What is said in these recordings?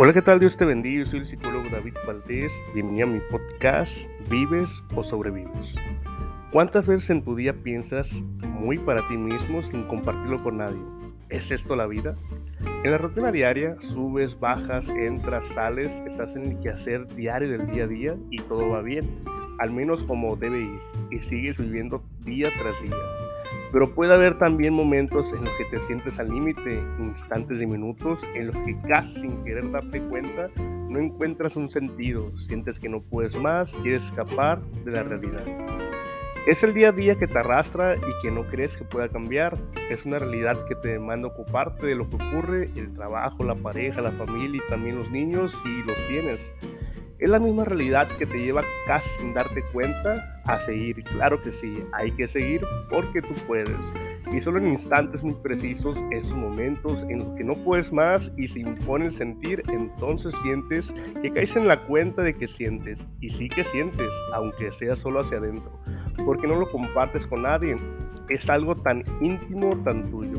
Hola, ¿qué tal? Dios te bendiga. Yo soy el psicólogo David Valdés. Bienvenido a mi podcast ¿Vives o sobrevives? ¿Cuántas veces en tu día piensas muy para ti mismo sin compartirlo con nadie? ¿Es esto la vida? En la rutina diaria subes, bajas, entras, sales, estás en el quehacer diario del día a día y todo va bien, al menos como debe ir, y sigues viviendo día tras día. Pero puede haber también momentos en los que te sientes al límite, instantes y minutos en los que casi sin querer darte cuenta no encuentras un sentido, sientes que no puedes más, quieres escapar de la realidad. Es el día a día que te arrastra y que no crees que pueda cambiar. Es una realidad que te demanda ocuparte de lo que ocurre, el trabajo, la pareja, la familia y también los niños si los tienes. Es la misma realidad que te lleva casi sin darte cuenta a seguir. Claro que sí, hay que seguir porque tú puedes. Y solo en instantes muy precisos, esos momentos en los que no puedes más y se impone el sentir, entonces sientes que caes en la cuenta de que sientes. Y sí que sientes, aunque sea solo hacia adentro. Porque no lo compartes con nadie. Es algo tan íntimo, tan tuyo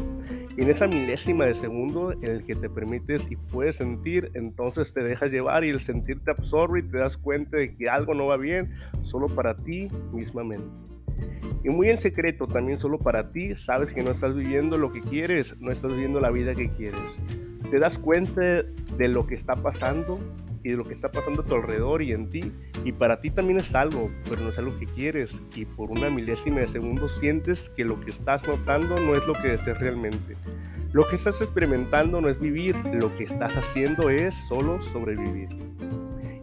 en esa milésima de segundo en el que te permites y puedes sentir, entonces te dejas llevar y el sentir te absorbe y te das cuenta de que algo no va bien solo para ti mismamente. Y muy en secreto, también solo para ti, sabes que no estás viviendo lo que quieres, no estás viviendo la vida que quieres. Te das cuenta de lo que está pasando y de lo que está pasando a tu alrededor y en ti. Y para ti también es algo, pero no es algo que quieres. Y por una milésima de segundo sientes que lo que estás notando no es lo que deseas realmente. Lo que estás experimentando no es vivir, lo que estás haciendo es solo sobrevivir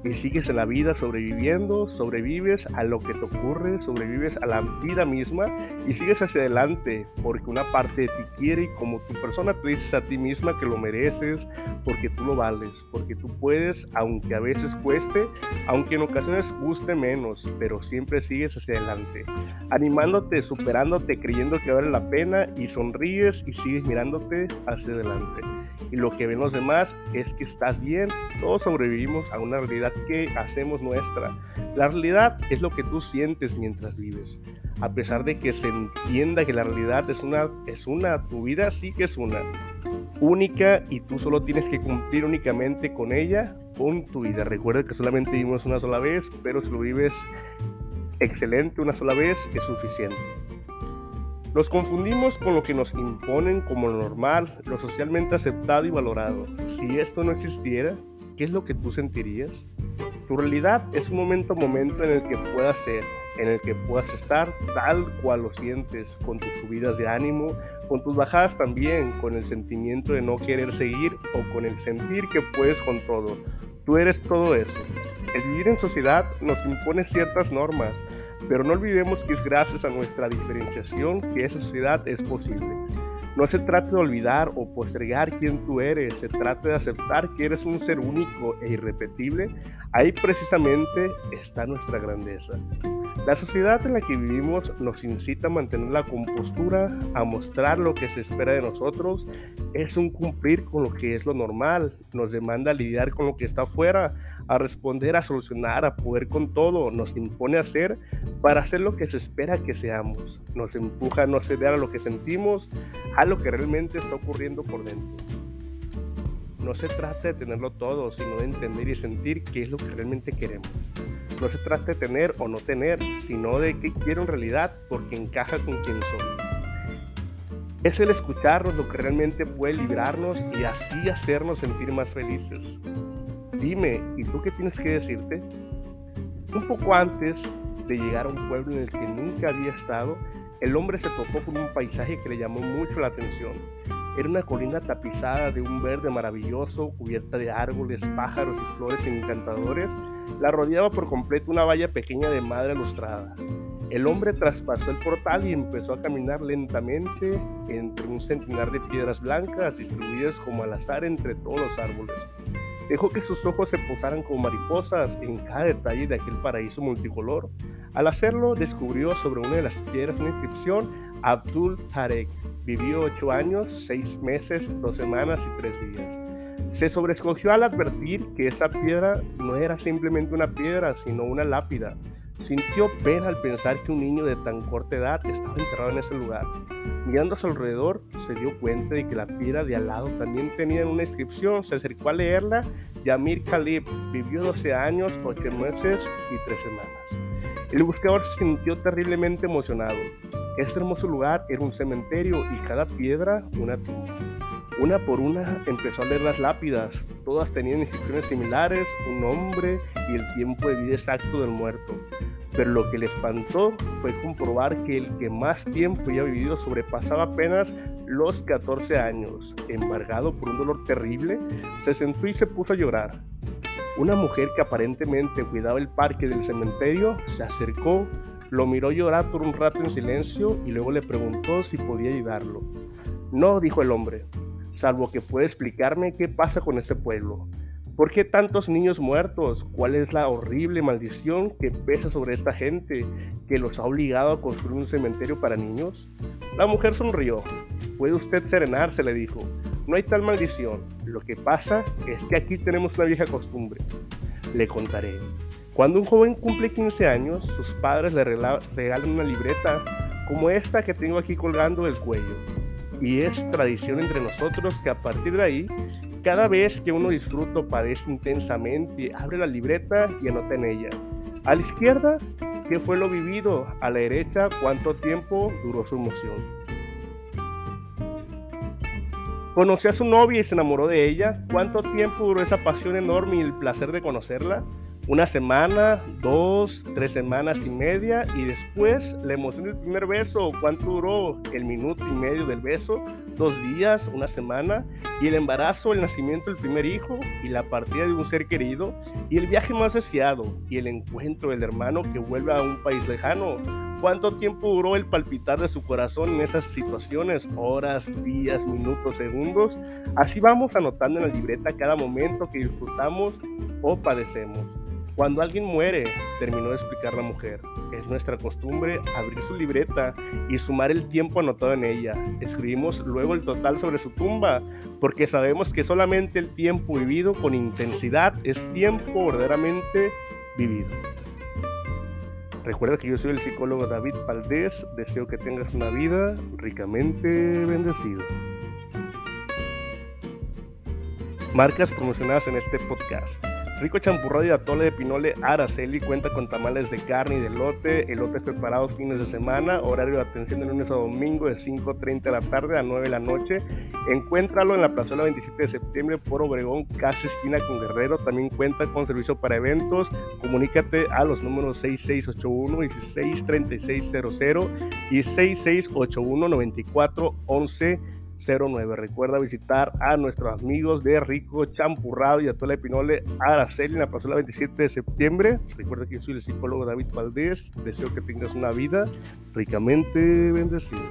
y sigues la vida sobreviviendo, sobrevives a lo que te ocurre, sobrevives a la vida misma y sigues hacia adelante porque una parte de ti quiere y como tu persona te dices a ti misma que lo mereces, porque tú lo vales, porque tú puedes, aunque a veces cueste, aunque en ocasiones guste menos, pero siempre sigues hacia adelante, animándote, superándote, creyendo que vale la pena y sonríes y sigues mirándote hacia adelante y lo que ven los demás es que estás bien. Todos sobrevivimos a una realidad que hacemos nuestra. La realidad es lo que tú sientes mientras vives. A pesar de que se entienda que la realidad es una, es una, tu vida sí que es una única y tú solo tienes que cumplir únicamente con ella, con tu vida. Recuerda que solamente vivimos una sola vez, pero si lo vives excelente una sola vez es suficiente. Los confundimos con lo que nos imponen como normal, lo socialmente aceptado y valorado. Si esto no existiera, ¿qué es lo que tú sentirías? Tu realidad es un momento momento en el que puedas ser, en el que puedas estar tal cual lo sientes, con tus subidas de ánimo, con tus bajadas también, con el sentimiento de no querer seguir o con el sentir que puedes con todo. Tú eres todo eso. El vivir en sociedad nos impone ciertas normas, pero no olvidemos que es gracias a nuestra diferenciación que esa sociedad es posible. No se trata de olvidar o postergar quién tú eres, se trata de aceptar que eres un ser único e irrepetible. Ahí precisamente está nuestra grandeza. La sociedad en la que vivimos nos incita a mantener la compostura, a mostrar lo que se espera de nosotros. Es un cumplir con lo que es lo normal, nos demanda lidiar con lo que está afuera, a responder, a solucionar, a poder con todo, nos impone hacer para hacer lo que se espera que seamos. Nos empuja a no ceder a lo que sentimos, a lo que realmente está ocurriendo por dentro. No se trata de tenerlo todo, sino de entender y sentir qué es lo que realmente queremos. No se trata de tener o no tener, sino de qué quiero en realidad porque encaja con quien soy. Es el escucharnos lo que realmente puede librarnos y así hacernos sentir más felices. Dime, ¿y tú qué tienes que decirte? Un poco antes de llegar a un pueblo en el que nunca había estado, el hombre se topó con un paisaje que le llamó mucho la atención. Era una colina tapizada de un verde maravilloso, cubierta de árboles, pájaros y flores encantadores. La rodeaba por completo una valla pequeña de madera lustrada. El hombre traspasó el portal y empezó a caminar lentamente entre un centenar de piedras blancas distribuidas como al azar entre todos los árboles. Dejó que sus ojos se posaran como mariposas en cada detalle de aquel paraíso multicolor. Al hacerlo, descubrió sobre una de las piedras una inscripción Abdul Tarek. Vivió ocho años, seis meses, dos semanas y tres días. Se sobrescogió al advertir que esa piedra no era simplemente una piedra, sino una lápida. Sintió pena al pensar que un niño de tan corta edad estaba enterrado en ese lugar. Mirando a su alrededor, se dio cuenta de que la piedra de al lado también tenía una inscripción. Se acercó a leerla. Yamir Khalib vivió 12 años, 8 meses y 3 semanas. El buscador se sintió terriblemente emocionado. Este hermoso lugar era un cementerio y cada piedra una tumba. Una por una empezó a leer las lápidas. Todas tenían inscripciones similares, un nombre y el tiempo de vida exacto del muerto. Pero lo que le espantó fue comprobar que el que más tiempo había vivido sobrepasaba apenas los 14 años. Embargado por un dolor terrible, se sentó y se puso a llorar. Una mujer que aparentemente cuidaba el parque del cementerio se acercó, lo miró llorar por un rato en silencio y luego le preguntó si podía ayudarlo. No, dijo el hombre, salvo que puede explicarme qué pasa con ese pueblo. ¿Por qué tantos niños muertos? ¿Cuál es la horrible maldición que pesa sobre esta gente que los ha obligado a construir un cementerio para niños? La mujer sonrió. Puede usted serenarse, le dijo. No hay tal maldición. Lo que pasa es que aquí tenemos una vieja costumbre. Le contaré. Cuando un joven cumple 15 años, sus padres le regalan una libreta como esta que tengo aquí colgando del cuello y es tradición entre nosotros que a partir de ahí, cada vez que uno disfruta o padece intensamente, abre la libreta y anota en ella. A la izquierda, qué fue lo vivido. A la derecha, cuánto tiempo duró su emoción. Conoció a su novia y se enamoró de ella. ¿Cuánto tiempo duró esa pasión enorme y el placer de conocerla? Una semana, dos, tres semanas y media y después la emoción del primer beso, cuánto duró el minuto y medio del beso, dos días, una semana y el embarazo, el nacimiento del primer hijo y la partida de un ser querido y el viaje más deseado y el encuentro del hermano que vuelve a un país lejano. ¿Cuánto tiempo duró el palpitar de su corazón en esas situaciones? Horas, días, minutos, segundos. Así vamos anotando en la libreta cada momento que disfrutamos o padecemos. Cuando alguien muere, terminó de explicar la mujer, es nuestra costumbre abrir su libreta y sumar el tiempo anotado en ella. Escribimos luego el total sobre su tumba, porque sabemos que solamente el tiempo vivido con intensidad es tiempo verdaderamente vivido. Recuerda que yo soy el psicólogo David Valdés. Deseo que tengas una vida ricamente bendecida. Marcas promocionadas en este podcast. Rico champurrado y atole de pinole Araceli cuenta con tamales de carne y de lote, elotes preparados fines de semana, horario de atención de lunes a domingo de 5.30 de la tarde a 9 de la noche. Encuéntralo en la plazuela 27 de septiembre por Obregón, casi esquina con Guerrero. También cuenta con servicio para eventos. Comunícate a los números 6681 y 663600 y 6681 9411 09. Recuerda visitar a nuestros amigos de Rico Champurrado y Atole Pinole Araceli en la pasada 27 de septiembre. Recuerda que yo soy el psicólogo David Valdés. Deseo que tengas una vida ricamente bendecida.